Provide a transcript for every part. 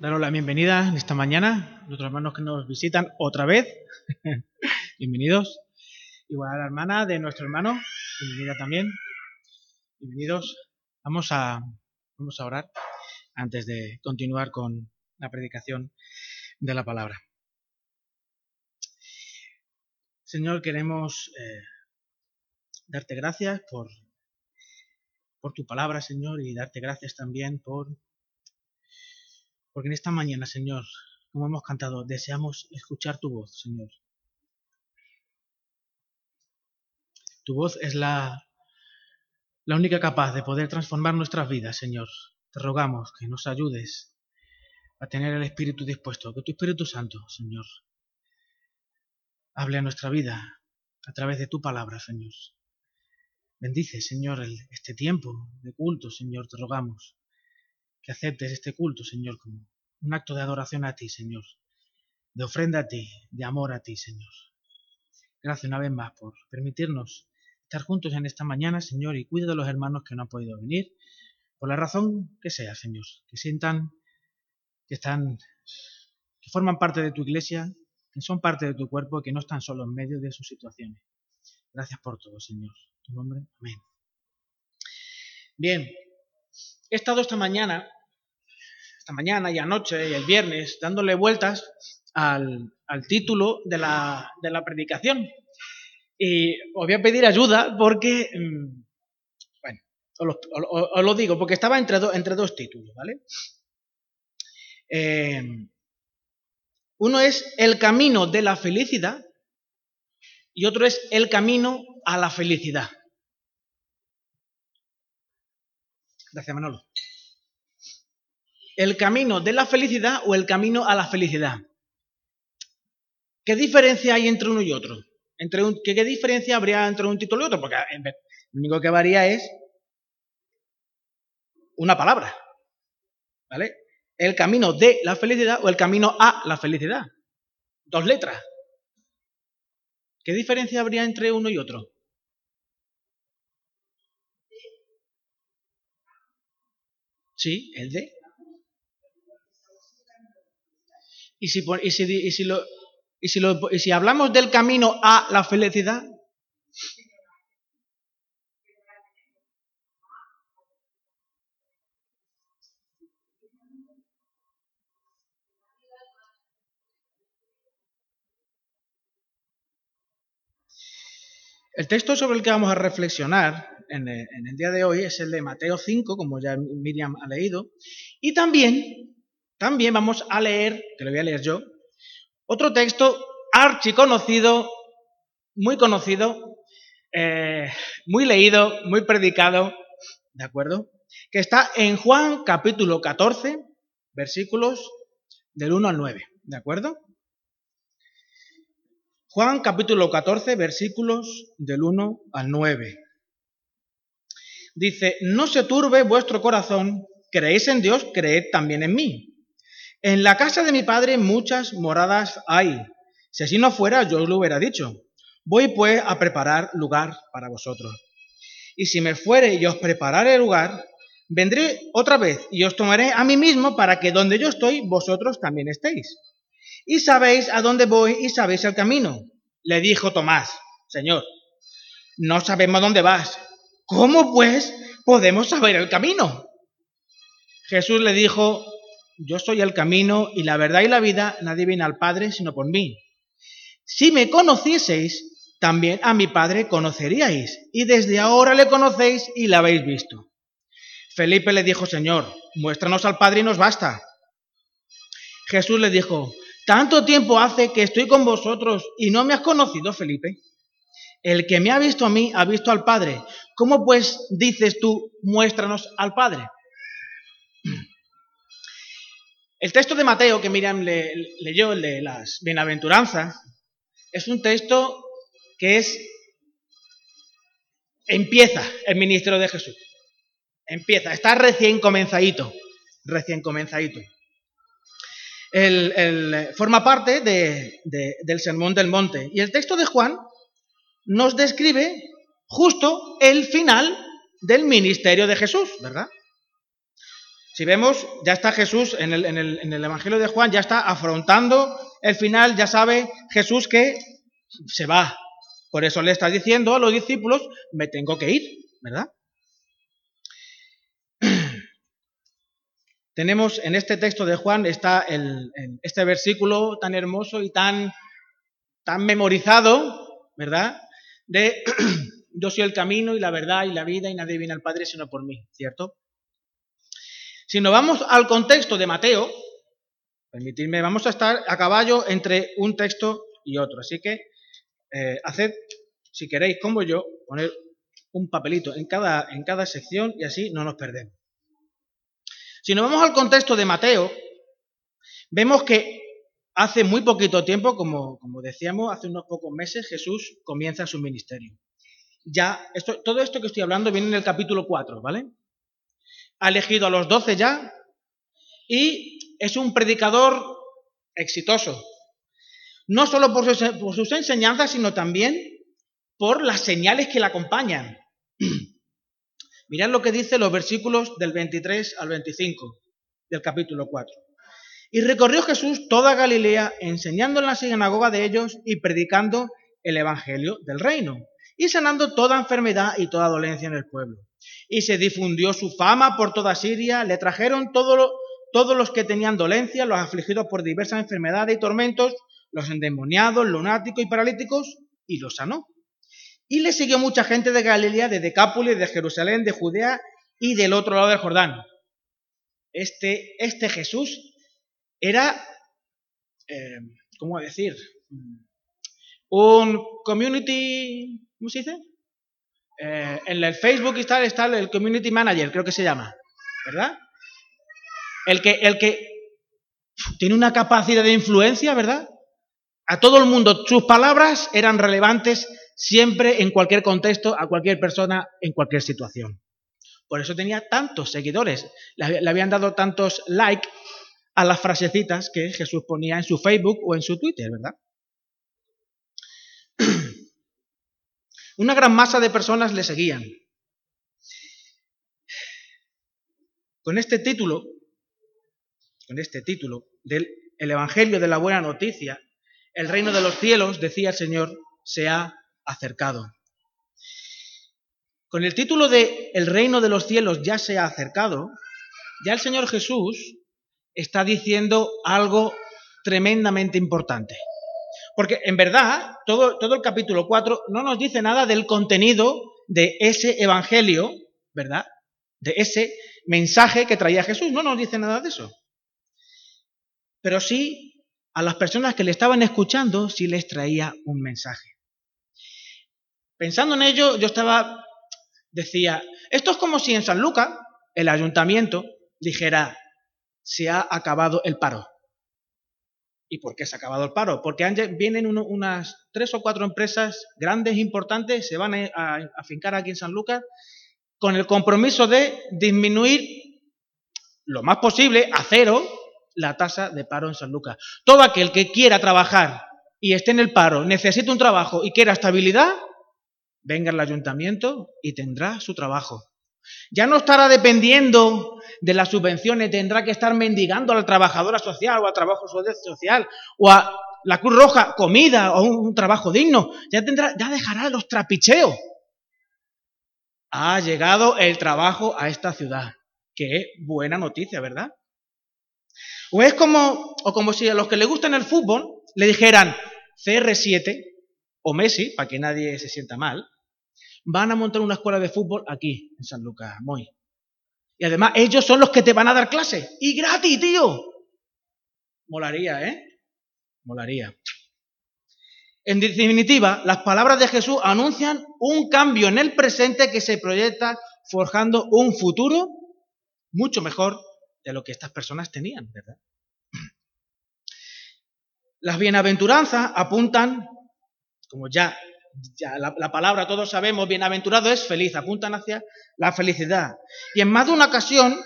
daros la bienvenida en esta mañana, nuestros hermanos que nos visitan otra vez. Bienvenidos. Igual a la hermana de nuestro hermano, bienvenida también. Bienvenidos. Vamos a, vamos a orar antes de continuar con la predicación de la palabra. Señor, queremos eh, darte gracias por, por tu palabra, Señor, y darte gracias también por porque en esta mañana, Señor, como hemos cantado, deseamos escuchar tu voz, Señor. Tu voz es la, la única capaz de poder transformar nuestras vidas, Señor. Te rogamos que nos ayudes a tener el Espíritu dispuesto, que tu Espíritu Santo, Señor, hable a nuestra vida a través de tu palabra, Señor. Bendice, Señor, este tiempo de culto, Señor, te rogamos que aceptes este culto, Señor, como un acto de adoración a ti, Señor, de ofrenda a ti, de amor a ti, Señor. Gracias una vez más por permitirnos estar juntos en esta mañana, Señor, y cuida de los hermanos que no han podido venir, por la razón que sea, Señor, que sientan que están, que forman parte de tu iglesia, que son parte de tu cuerpo, que no están solo en medio de sus situaciones. Gracias por todo, Señor. En tu nombre, amén. Bien, he estado esta mañana mañana y anoche y el viernes dándole vueltas al, título de la, predicación. Y os voy a pedir ayuda porque, mm, bueno, os lo, digo, porque estaba entre, entre dos títulos, ¿vale? Eh, uno es el camino de la felicidad y otro es el camino a la felicidad. Gracias, Manolo el camino de la felicidad o el camino a la felicidad. ¿Qué diferencia hay entre uno y otro? ¿qué, diferencia habría entre un título y otro? Porque lo único que varía es una palabra. ¿Vale? El camino de la felicidad o el camino a la felicidad. Dos letras. ¿Qué diferencia habría entre uno y otro? Sí, el de. Y si, y si, y si, lo, y si, lo, y si hablamos del camino a la felicidad, El texto sobre el que vamos a reflexionar en el, día de hoy es el de Mateo 5, como ya Miriam ha leído, y también también vamos a leer, que lo voy a leer yo, otro texto archiconocido, muy conocido, eh, muy leído, muy predicado, ¿de acuerdo? Que está en Juan capítulo 14, versículos del 1 al 9, ¿de acuerdo? Juan capítulo 14, versículos del 1 al 9. Dice, no se turbe vuestro corazón, creéis en Dios, creed también en mí. En la casa de mi padre muchas moradas hay. Si así no fuera, yo os lo hubiera dicho. Voy pues a preparar lugar para vosotros. Y si me fuere y os prepararé lugar, vendré otra vez y os tomaré a mí mismo para que donde yo estoy, vosotros también estéis. Y sabéis a dónde voy y sabéis el camino. Le dijo Tomás, Señor, no sabemos dónde vas. ¿Cómo pues podemos saber el camino? Jesús le dijo, yo soy el camino y la verdad y la vida, nadie viene al Padre sino por mí. Si me conocieseis, también a mi Padre conoceríais, y desde ahora le conocéis y le habéis visto. Felipe le dijo, Señor, muéstranos al Padre y nos basta. Jesús le dijo, tanto tiempo hace que estoy con vosotros y no me has conocido, Felipe. El que me ha visto a mí ha visto al Padre. ¿Cómo pues dices tú, muéstranos al Padre? El texto de Mateo que Miriam leyó, el de las bienaventuranzas, es un texto que es empieza el ministerio de Jesús. Empieza, está recién comenzadito, recién comenzadito. forma parte del Sermón del Monte. Y el texto de Juan nos describe justo el final del ministerio de Jesús, ¿verdad? Si vemos, ya está Jesús en el, Evangelio de Juan, ya está afrontando el final, ya sabe Jesús que se va. Por eso le está diciendo a los discípulos, me tengo que ir, ¿verdad? Tenemos en este texto de Juan está el, este versículo tan hermoso y tan, tan memorizado, ¿verdad? De yo soy el camino y la verdad y la vida y nadie viene al Padre sino por mí, ¿cierto? Si nos vamos al contexto de Mateo, permitidme, vamos a estar a caballo entre un texto y otro. Así que eh, haced, si queréis, como yo, poner un papelito en cada, en cada sección y así no nos perdemos. Si nos vamos al contexto de Mateo, vemos que hace muy poquito tiempo, como, como decíamos, hace unos pocos meses, Jesús comienza su ministerio. Ya, esto, todo esto que estoy hablando viene en el capítulo 4, ¿vale? Ha elegido a los doce ya y es un predicador exitoso. No solo por sus, por sus enseñanzas, sino también por las señales que le acompañan. Mirad lo que dice los versículos del 23 al 25 del capítulo 4. Y recorrió Jesús toda Galilea, enseñando en la sinagoga de ellos y predicando el Evangelio del reino, y sanando toda enfermedad y toda dolencia en el pueblo. Y se difundió su fama por toda Siria, le trajeron todos los que tenían dolencia, los afligidos por diversas enfermedades y tormentos, los endemoniados, lunáticos y paralíticos, y los sanó. Y le siguió mucha gente de Galilea, de Decápolis, de Jerusalén, de Judea y del otro lado del Jordán. Este, este Jesús era, eh, ¿cómo decir? Un community, ¿cómo se dice? Eh, en el Facebook está, está el community manager, creo que se llama, ¿verdad? El que, el que tiene una capacidad de influencia, ¿verdad? A todo el mundo sus palabras eran relevantes siempre en cualquier contexto, a cualquier persona, en cualquier situación. Por eso tenía tantos seguidores, le habían dado tantos likes a las frasecitas que Jesús ponía en su Facebook o en su Twitter, ¿verdad? Una gran masa de personas le seguían. Con este título, con este título del Evangelio de la Buena Noticia, el reino de los cielos, decía el Señor, se ha acercado. Con el título de El reino de los cielos ya se ha acercado, ya el Señor Jesús está diciendo algo tremendamente importante. Porque en verdad, todo, todo el capítulo 4 no nos dice nada del contenido de ese evangelio, ¿verdad? De ese mensaje que traía Jesús. No nos dice nada de eso. Pero sí, a las personas que le estaban escuchando, sí les traía un mensaje. Pensando en ello, yo estaba, decía, esto es como si en San Lucas el ayuntamiento dijera, se ha acabado el paro. ¿Y por qué se ha acabado el paro? Porque vienen unas tres o cuatro empresas grandes, importantes, se van a, a afincar aquí en San Lucas con el compromiso de disminuir lo más posible a cero la tasa de paro en San Lucas. Todo aquel que quiera trabajar y esté en el paro, necesite un trabajo y quiera estabilidad, venga al ayuntamiento y tendrá su trabajo. Ya no estará dependiendo de las subvenciones, tendrá que estar mendigando a la trabajadora social o al trabajo social o a la Cruz Roja comida o un, trabajo digno. Ya tendrá, ya dejará los trapicheos. Ha llegado el trabajo a esta ciudad. Qué buena noticia, ¿verdad? O es como, o como si a los que le gustan el fútbol le dijeran CR7 o Messi, para que nadie se sienta mal, van a montar una escuela de fútbol aquí, en San Lucas, muy. Y además, ellos son los que te van a dar clase. Y gratis, tío. Molaría, ¿eh? Molaría. En definitiva, las palabras de Jesús anuncian un cambio en el presente que se proyecta forjando un futuro mucho mejor de lo que estas personas tenían, ¿verdad? Las bienaventuranzas apuntan, como ya ya la, palabra todos sabemos, bienaventurado es feliz, apuntan hacia la felicidad. Y en más de una ocasión,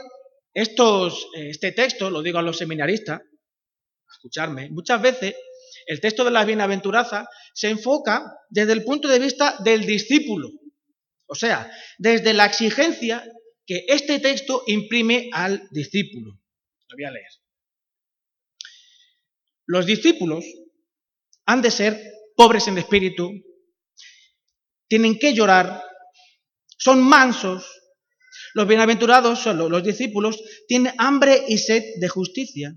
estos, eh, este texto, lo digo a los seminaristas, escucharme, muchas veces el texto de la bienaventuranza se enfoca desde el punto de vista del discípulo. O sea, desde la exigencia que este texto imprime al discípulo. Lo voy a leer. Los discípulos han de ser pobres en espíritu, tienen que llorar, son mansos. Los bienaventurados, los discípulos, tienen hambre y sed de justicia.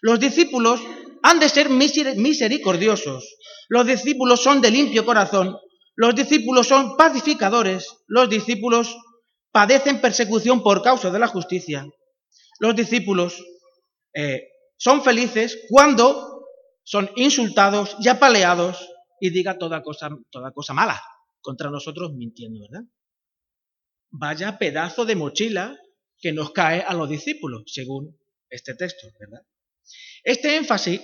Los discípulos han de ser misericordiosos. Los discípulos son de limpio corazón. Los discípulos son pacificadores. Los discípulos padecen persecución por causa de la justicia. Los discípulos eh, son felices cuando son insultados y apaleados y diga toda cosa mala contra nosotros mintiendo, ¿verdad? Vaya pedazo de mochila que nos cae a los discípulos, según este texto, ¿verdad? Este énfasis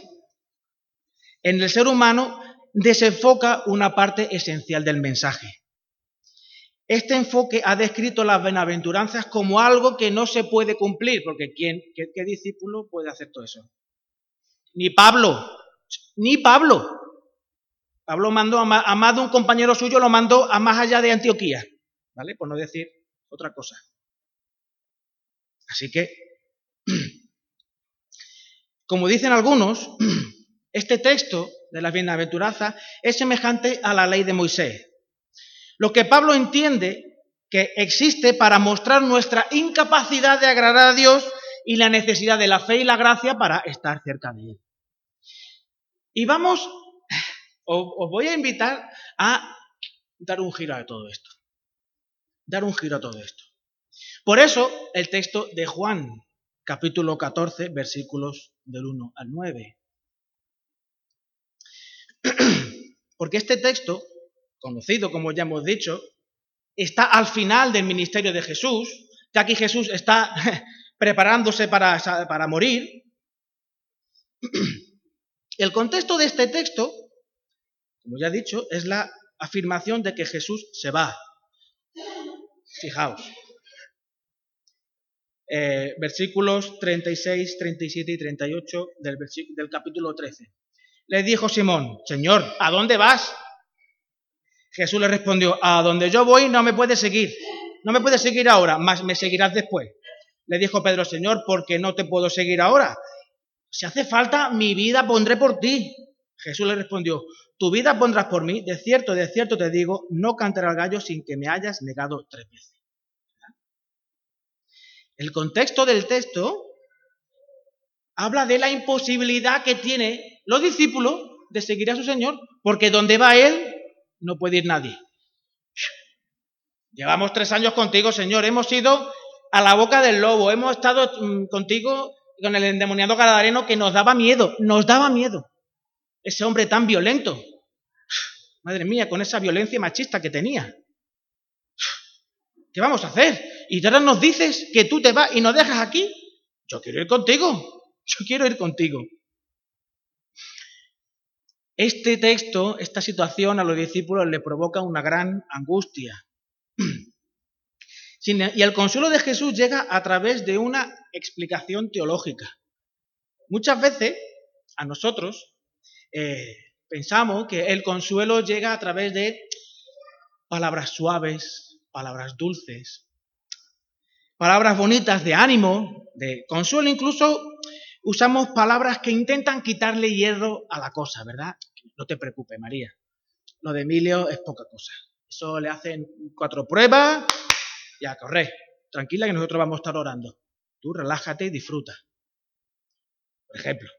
en el ser humano desenfoca una parte esencial del mensaje. Este enfoque ha descrito las benaventuranzas como algo que no se puede cumplir, porque ¿quién, qué, discípulo puede hacer todo eso? Ni Pablo, ni Pablo. Pablo mandó a más, de un compañero suyo, lo mandó a más allá de Antioquía, ¿vale? Por no decir otra cosa. Así que, como dicen algunos, este texto de la bienaventuranza es semejante a la ley de Moisés. Lo que Pablo entiende que existe para mostrar nuestra incapacidad de agradar a Dios y la necesidad de la fe y la gracia para estar cerca de Él. Y vamos, os, voy a invitar a dar un giro a todo esto. Dar un giro a todo esto. Por eso el texto de Juan, capítulo 14, versículos del 1 al 9. Porque este texto conocido, como ya hemos dicho, está al final del ministerio de Jesús, que aquí Jesús está preparándose para, para morir. El contexto de este texto, como ya he dicho, es la afirmación de que Jesús se va. Fijaos. Eh, versículos 36, 37 y 38 del, del capítulo 13. Le dijo Simón, Señor, ¿a dónde vas? Jesús le respondió, a donde yo voy no me puedes seguir, no me puedes seguir ahora, más me seguirás después. Le dijo Pedro, Señor, ¿por qué no te puedo seguir ahora? Si hace falta, mi vida pondré por ti. Jesús le respondió, tu vida pondrás por mí, de cierto, de cierto te digo, no cantaré al gallo sin que me hayas negado tres veces. El contexto del texto habla de la imposibilidad que tienen los discípulos de seguir a su Señor, porque donde va Él, no puede ir nadie. Llevamos tres años contigo, Señor. Hemos ido a la boca del lobo. Hemos estado mm, contigo con el endemoniado gadareno que nos daba miedo. Nos daba miedo. Ese hombre tan violento. Madre mía, con esa violencia machista que tenía. ¿Qué vamos a hacer? Y ahora nos dices que tú te vas y nos dejas aquí. Yo quiero ir contigo. Yo quiero ir contigo. Este texto, esta situación a los discípulos le provoca una gran angustia. Y el consuelo de Jesús llega a través de una explicación teológica. Muchas veces a nosotros eh, pensamos que el consuelo llega a través de palabras suaves, palabras dulces, palabras bonitas de ánimo, de consuelo, incluso usamos palabras que intentan quitarle hierro a la cosa, ¿verdad? No te preocupes, María. Lo de Emilio es poca cosa. Eso le hacen cuatro pruebas y a correr. Tranquila que nosotros vamos a estar orando. Tú relájate y disfruta. Por ejemplo,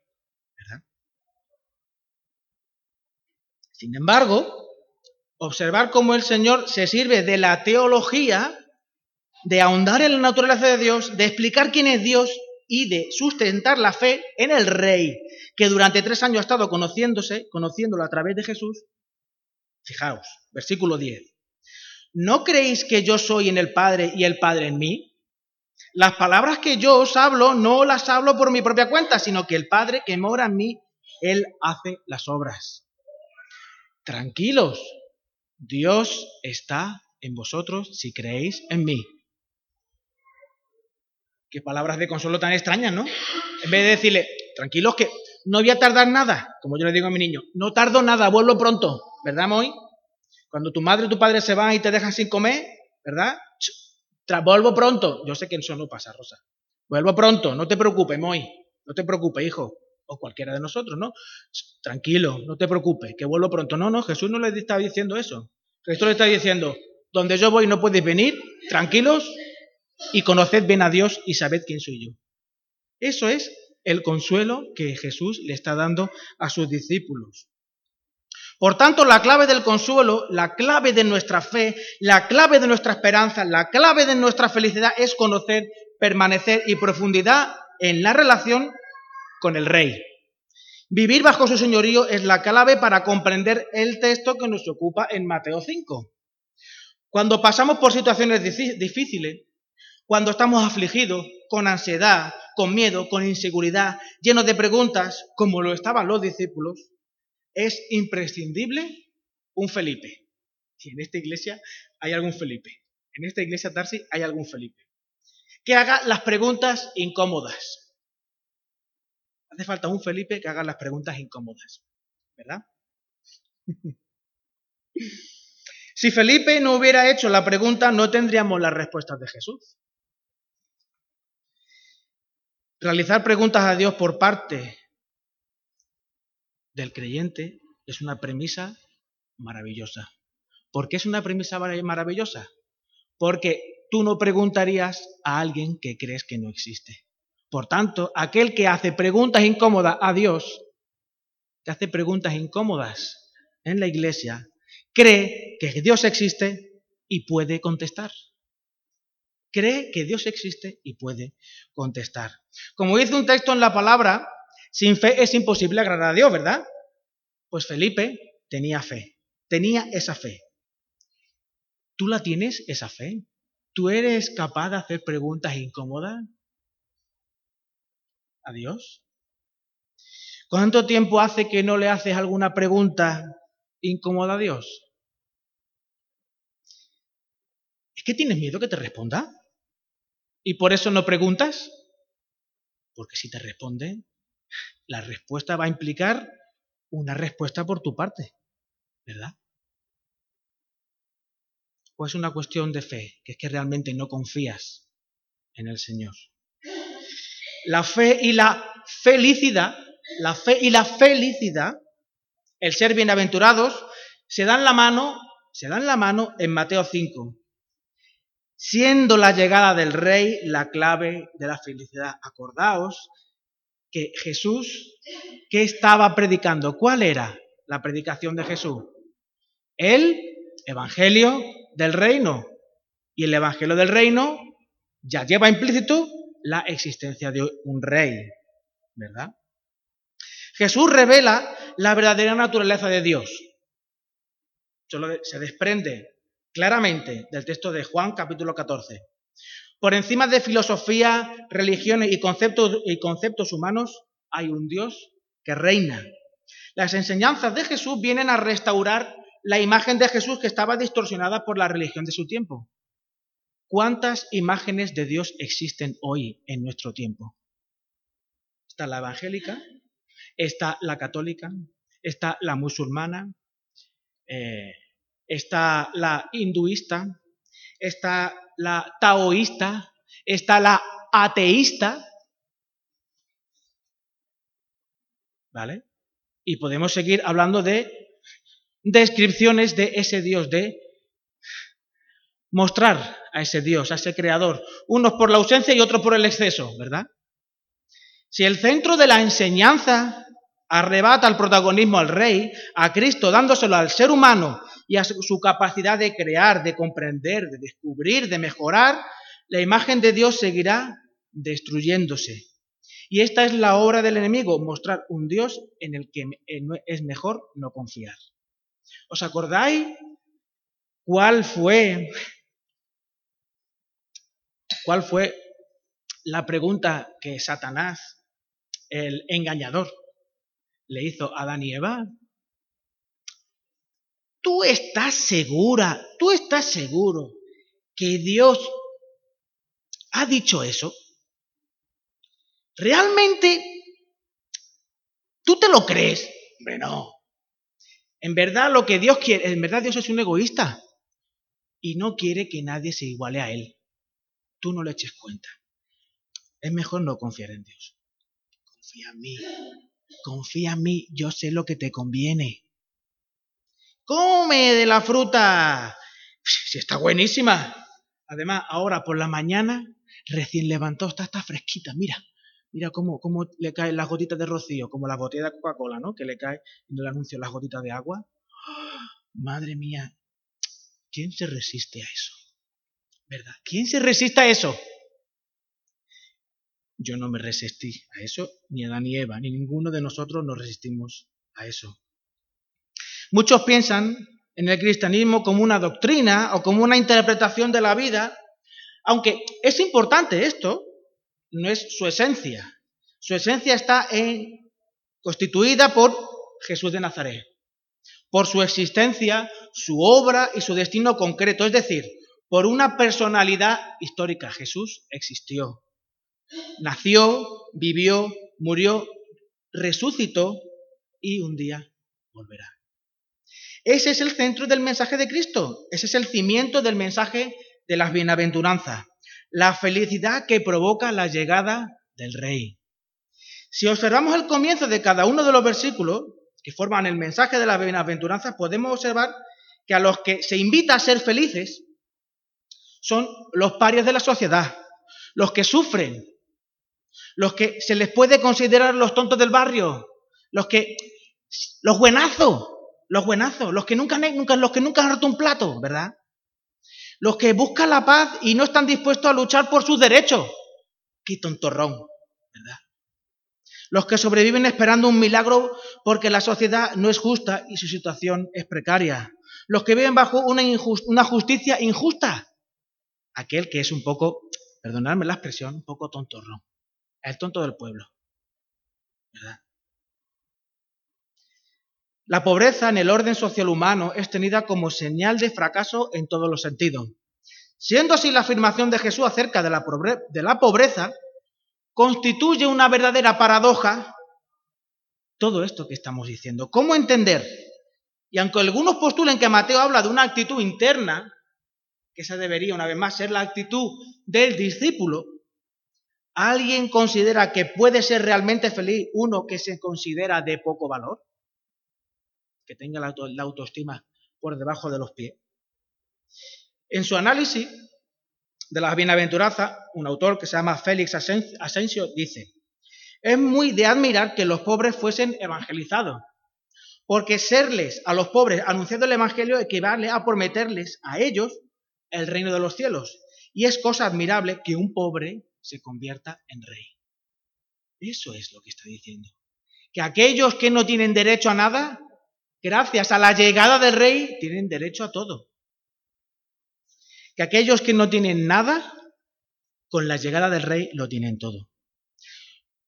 Sin embargo, observar cómo el Señor se sirve de la teología, de ahondar en la naturaleza de Dios, de explicar quién es Dios y de sustentar la fe en el Rey, que durante tres años ha estado conociéndose, conociéndolo a través de Jesús. Fijaos, versículo 10. ¿No creéis que yo soy en el Padre y el Padre en mí? Las palabras que yo os hablo no las hablo por mi propia cuenta, sino que el Padre que mora en mí, Él hace las obras. Tranquilos, Dios está en vosotros si creéis en mí. Qué palabras de consuelo tan extrañas, ¿no? En vez de decirle, tranquilos que no voy a tardar nada, como yo le digo a mi niño, no tardo nada, vuelvo pronto, ¿verdad, Moy? Cuando tu madre y tu padre se van y te dejan sin comer, ¿verdad? vuelvo pronto. Yo sé que eso no pasa, Rosa. Vuelvo pronto, no te preocupes, Moy. No te preocupes, hijo. O cualquiera de nosotros, ¿no? Tranquilo, no te preocupes, que vuelvo pronto. No, no, Jesús no le está diciendo eso. Jesús le está diciendo, donde yo voy no podéis venir, tranquilos, y conoced bien a Dios y sabed quién soy yo. Eso es el consuelo que Jesús le está dando a sus discípulos. Por tanto, la clave del consuelo, la clave de nuestra fe, la clave de nuestra esperanza, la clave de nuestra felicidad es conocer, permanecer y profundidad en la relación con el Rey. Vivir bajo su señorío es la clave para comprender el texto que nos ocupa en Mateo 5. Cuando pasamos por situaciones difíciles, cuando estamos afligidos, con ansiedad, con miedo, con inseguridad, llenos de preguntas, como lo estaban los discípulos, es imprescindible un Felipe. Si en esta iglesia hay algún Felipe, en esta iglesia Darcy hay algún Felipe, que haga las preguntas incómodas. Hace falta un Felipe que haga las preguntas incómodas, ¿verdad? si Felipe no hubiera hecho la pregunta, no tendríamos las respuestas de Jesús. Realizar preguntas a Dios por parte del creyente es una premisa maravillosa. ¿Por qué es una premisa maravillosa? Porque tú no preguntarías a alguien que crees que no existe. Por tanto, aquel que hace preguntas incómodas a Dios, que hace preguntas incómodas en la iglesia, cree que Dios existe y puede contestar cree que Dios existe y puede contestar. Como dice un texto en la palabra, sin fe es imposible agradar a Dios, ¿verdad? Pues Felipe tenía fe, tenía esa fe. ¿Tú la tienes, esa fe? ¿Tú eres capaz de hacer preguntas incómodas a Dios? ¿Cuánto tiempo hace que no le haces alguna pregunta incómoda a Dios? ¿Es que tienes miedo que te responda? ¿Y por eso no preguntas? Porque si te responde, la respuesta va a implicar una respuesta por tu parte, ¿verdad? O es una cuestión de fe, que es que realmente no confías en el Señor. La fe y la felicidad, la fe y la felicidad, el ser bienaventurados, se dan la mano, se dan la mano en Mateo 5 siendo la llegada del rey la clave de la felicidad. Acordaos que Jesús, ¿qué estaba predicando? ¿Cuál era la predicación de Jesús? El Evangelio del Reino. Y el Evangelio del Reino ya lleva implícito la existencia de un rey, ¿verdad? Jesús revela la verdadera naturaleza de Dios. se desprende claramente del texto de Juan capítulo 14. Por encima de filosofía, religiones y conceptos, y conceptos humanos hay un Dios que reina. Las enseñanzas de Jesús vienen a restaurar la imagen de Jesús que estaba distorsionada por la religión de su tiempo. ¿Cuántas imágenes de Dios existen hoy en nuestro tiempo? Está la evangélica, está la católica, está la musulmana, eh, está la hinduista, está la taoísta, está la ateísta, ¿vale? Y podemos seguir hablando de descripciones de ese Dios, de mostrar a ese Dios, a ese creador, unos por la ausencia y otros por el exceso, ¿verdad? Si el centro de la enseñanza arrebata el protagonismo al rey, a Cristo, dándoselo al ser humano y a su capacidad de crear, de comprender, de descubrir, de mejorar, la imagen de Dios seguirá destruyéndose. Y esta es la obra del enemigo, mostrar un Dios en el que es mejor no confiar. ¿Os acordáis cuál fue cuál fue la pregunta que Satanás, el engañador, le hizo a Adán y Eva? ¿Tú estás segura, tú estás seguro que Dios ha dicho eso? ¿Realmente tú te lo crees? Bueno, en verdad lo que Dios quiere, en verdad Dios es un egoísta y no quiere que nadie se iguale a Él. Tú no le eches cuenta. Es mejor no confiar en Dios. Confía en mí. Confía en mí. Yo sé lo que te conviene. Come de la fruta. Si está buenísima. Además, ahora por la mañana, recién levantó, está, está fresquita. Mira, mira cómo, cómo le caen las gotitas de rocío, como la botella de Coca-Cola, ¿no? Que le cae en el anuncio las gotitas de agua. Madre mía, ¿quién se resiste a eso? ¿Verdad? ¿Quién se resiste a eso? Yo no me resistí a eso, ni Adán ni Eva, ni ninguno de nosotros nos resistimos a eso. Muchos piensan en el cristianismo como una doctrina o como una interpretación de la vida, aunque es importante esto, no es su esencia. Su esencia está en, constituida por Jesús de Nazaret por su existencia, su obra y su destino concreto, es decir, por una personalidad histórica. Jesús existió, nació, vivió, murió, resucitó y un día volverá. Ese es el centro del mensaje de Cristo, ese es el cimiento del mensaje de las bienaventuranzas, la felicidad que provoca la llegada del Rey. Si observamos el comienzo de cada uno de los versículos, que forman el mensaje de la bienaventuranza, podemos observar que a los que se invita a ser felices son los parios de la sociedad, los que sufren, los que se les puede considerar los tontos del barrio, los que los buenazos, los buenazos, los que nunca, nunca, los que nunca han roto un plato, ¿verdad? Los que buscan la paz y no están dispuestos a luchar por sus derechos. Qué tontorrón, ¿verdad? los que sobreviven esperando un milagro porque la sociedad no es justa y su situación es precaria, los que viven bajo una, una justicia injusta, aquel que es un poco, perdonadme la expresión, un poco tontorrón, el tonto del pueblo. La pobreza en el orden social humano es tenida como señal de fracaso en todos los sentidos. Siendo así la afirmación de Jesús acerca de la pobreza, constituye una verdadera paradoja todo esto que estamos diciendo. ¿Cómo entender? Y aunque algunos postulen que Mateo habla de una actitud interna, que esa debería una vez más ser la actitud del discípulo, ¿alguien considera que puede ser realmente feliz uno que se considera de poco valor? Que tenga la, autoestima por debajo de los pies. En su análisis, de las bienaventuranzas, un autor que se llama Félix Asensio dice, es muy de admirar que los pobres fuesen evangelizados, porque serles a los pobres anunciando el Evangelio equivale a prometerles a ellos el reino de los cielos. Y es cosa admirable que un pobre se convierta en rey. Eso es lo que está diciendo. Que aquellos que no tienen derecho a nada, gracias a la llegada del rey, tienen derecho a todo que aquellos que no tienen nada, con la llegada del rey lo tienen todo.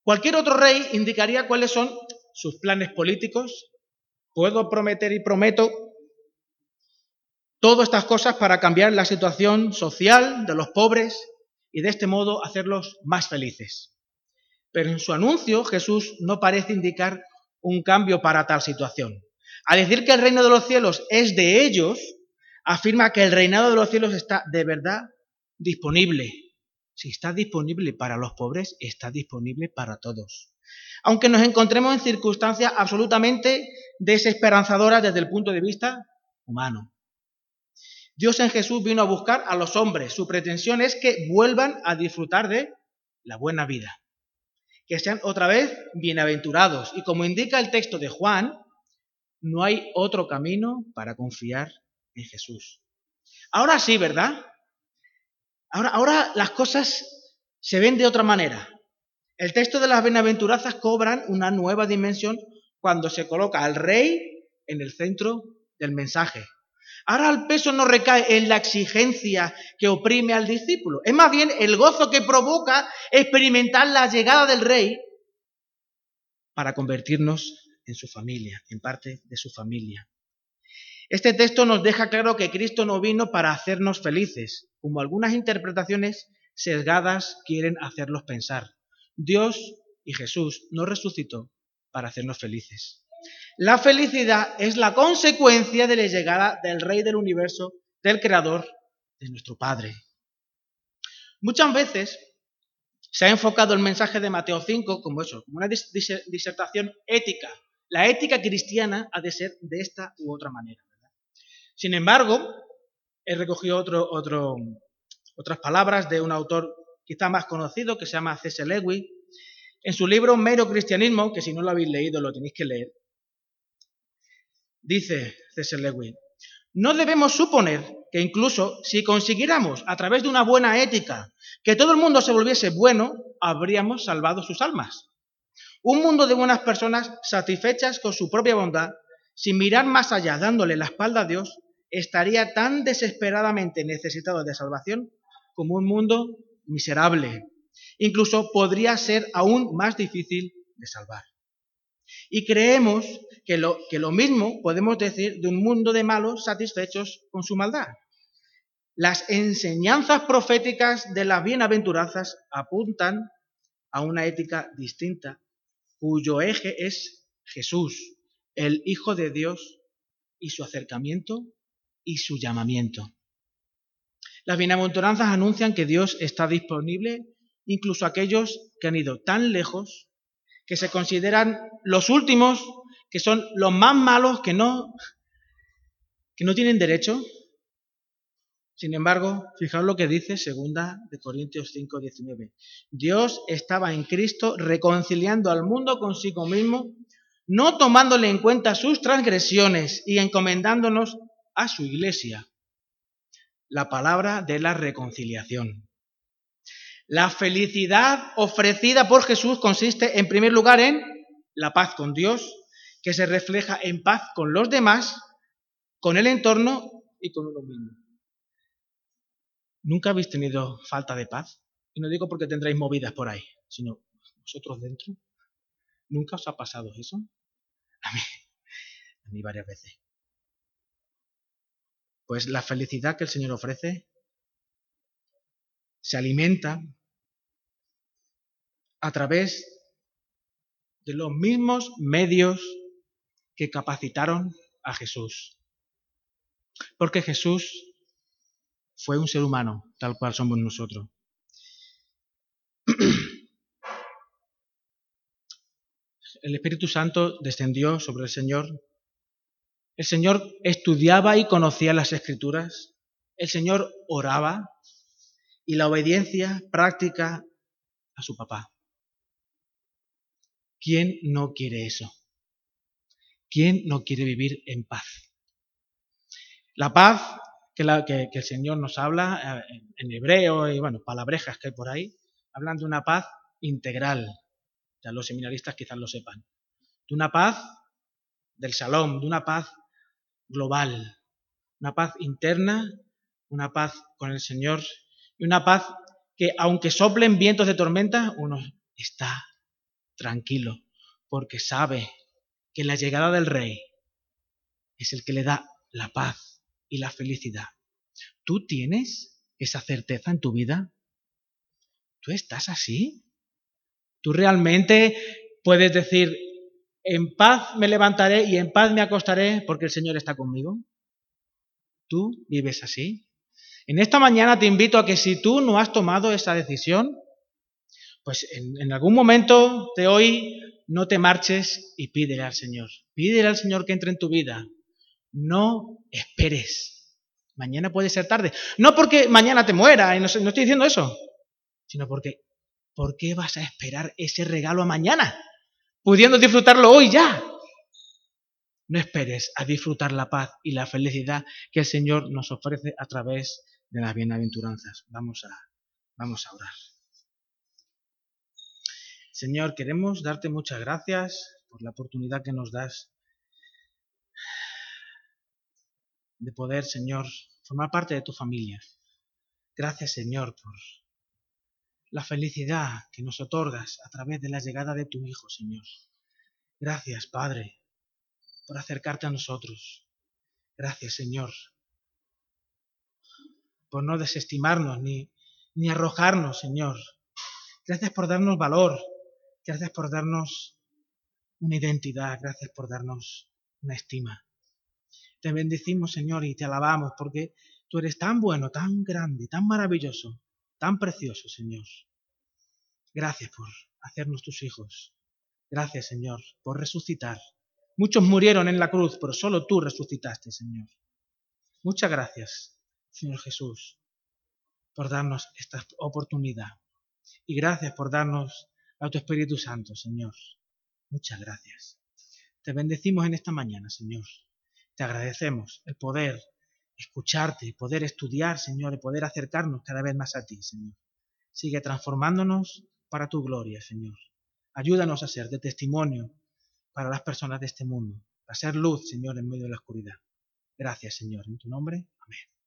Cualquier otro rey indicaría cuáles son sus planes políticos. Puedo prometer y prometo todas estas cosas para cambiar la situación social de los pobres y de este modo hacerlos más felices. Pero en su anuncio Jesús no parece indicar un cambio para tal situación. Al decir que el reino de los cielos es de ellos, afirma que el reinado de los cielos está de verdad disponible. Si está disponible para los pobres, está disponible para todos. Aunque nos encontremos en circunstancias absolutamente desesperanzadoras desde el punto de vista humano. Dios en Jesús vino a buscar a los hombres. Su pretensión es que vuelvan a disfrutar de la buena vida. Que sean otra vez bienaventurados. Y como indica el texto de Juan, no hay otro camino para confiar en Jesús. Ahora sí, ¿verdad? Ahora, ahora las cosas se ven de otra manera. El texto de las bienaventuranzas cobran una nueva dimensión cuando se coloca al rey en el centro del mensaje. Ahora el peso no recae en la exigencia que oprime al discípulo, es más bien el gozo que provoca experimentar la llegada del rey para convertirnos en su familia, en parte de su familia. Este texto nos deja claro que Cristo no vino para hacernos felices, como algunas interpretaciones sesgadas quieren hacerlos pensar. Dios y Jesús no resucitó para hacernos felices. La felicidad es la consecuencia de la llegada del Rey del universo, del Creador, de nuestro Padre. Muchas veces se ha enfocado el mensaje de Mateo 5 como eso, como una disertación ética. La ética cristiana ha de ser de esta u otra manera. Sin embargo, he recogido otras palabras de un autor quizá más conocido que se llama C.S. Lewis. En su libro Mero Cristianismo, que si no lo habéis leído lo tenéis que leer, dice C.S. Lewis, no debemos suponer que incluso si consiguiéramos a través de una buena ética que todo el mundo se volviese bueno, habríamos salvado sus almas. Un mundo de buenas personas satisfechas con su propia bondad, sin mirar más allá dándole la espalda a Dios, estaría tan desesperadamente necesitado de salvación como un mundo miserable. Incluso podría ser aún más difícil de salvar. Y creemos que lo, que lo mismo podemos decir de un mundo de malos satisfechos con su maldad. Las enseñanzas proféticas de las bienaventuranzas apuntan a una ética distinta, cuyo eje es Jesús, el Hijo de Dios, y su acercamiento y su llamamiento. Las bienaventuranzas anuncian que Dios está disponible incluso a aquellos que han ido tan lejos que se consideran los últimos, que son los más malos, que no, que no tienen derecho. Sin embargo, fijaos lo que dice segunda de Corintios 5, 19. Dios estaba en Cristo reconciliando al mundo consigo mismo, no tomándole en cuenta sus transgresiones y encomendándonos a su iglesia. La palabra de la reconciliación. La felicidad ofrecida por Jesús consiste en primer lugar en la paz con Dios, que se refleja en paz con los demás, con el entorno y con uno mismo. ¿Nunca habéis tenido falta de paz? Y no digo porque tendréis movidas por ahí, sino vosotros dentro. ¿Nunca os ha pasado eso? A mí, a mí varias veces. Pues la felicidad que el Señor ofrece se alimenta a través de los mismos medios que capacitaron a Jesús. Porque Jesús fue un ser humano, tal cual somos nosotros. El Espíritu Santo descendió sobre el Señor. El Señor estudiaba y conocía las escrituras. El Señor oraba y la obediencia práctica a su papá. ¿Quién no quiere eso? ¿Quién no quiere vivir en paz? La paz que, el Señor nos habla eh, en hebreo y, bueno, palabrejas que hay por ahí, hablan de una paz integral. Ya los seminaristas quizás lo sepan. De una paz del salón, de una paz global, una paz interna, una paz con el Señor y una paz que aunque soplen vientos de tormenta, uno está tranquilo, porque sabe que la llegada del rey es el que le da la paz y la felicidad. ¿Tú tienes esa certeza en tu vida? ¿Tú estás así? ¿Tú realmente puedes decir, en paz me levantaré y en paz me acostaré porque el Señor está conmigo? ¿Tú vives así? En esta mañana te invito a que si tú no has tomado esa decisión, pues en, algún momento de hoy no te marches y pídele al Señor. Pídele al Señor que entre en tu vida. No esperes. Mañana puede ser tarde. No porque mañana te muera, y no, no estoy diciendo eso, sino porque, ¿por qué vas a esperar ese regalo a mañana? Pudiendo disfrutarlo hoy ya. No esperes a disfrutar la paz y la felicidad que el Señor nos ofrece a través de las bienaventuranzas. Vamos a, vamos a orar. Señor, queremos darte muchas gracias por la oportunidad que nos das de poder, Señor, formar parte de tu familia. Gracias, Señor, por la felicidad que nos otorgas a través de la llegada de tu Hijo, Señor. Gracias, Padre, por acercarte a nosotros. Gracias, Señor, por no desestimarnos ni, ni arrojarnos, Señor. Gracias por darnos valor, Gracias por darnos una identidad, gracias por darnos una estima. Te bendecimos, Señor, y te alabamos porque tú eres tan bueno, tan grande, tan maravilloso, tan precioso, Señor. Gracias por hacernos tus hijos. Gracias, Señor, por resucitar. Muchos murieron en la cruz, pero solo tú resucitaste, Señor. Muchas gracias, Señor Jesús, por darnos esta oportunidad. Y gracias por darnos a tu Espíritu Santo, Señor. Muchas gracias. Te bendecimos en esta mañana, Señor. Te agradecemos el poder escucharte, poder estudiar, Señor, y poder acercarnos cada vez más a ti, Señor. Sigue transformándonos para tu gloria, Señor. Ayúdanos a ser de testimonio para las personas de este mundo, a ser luz, Señor, en medio de la oscuridad. Gracias, Señor. En tu nombre, amén.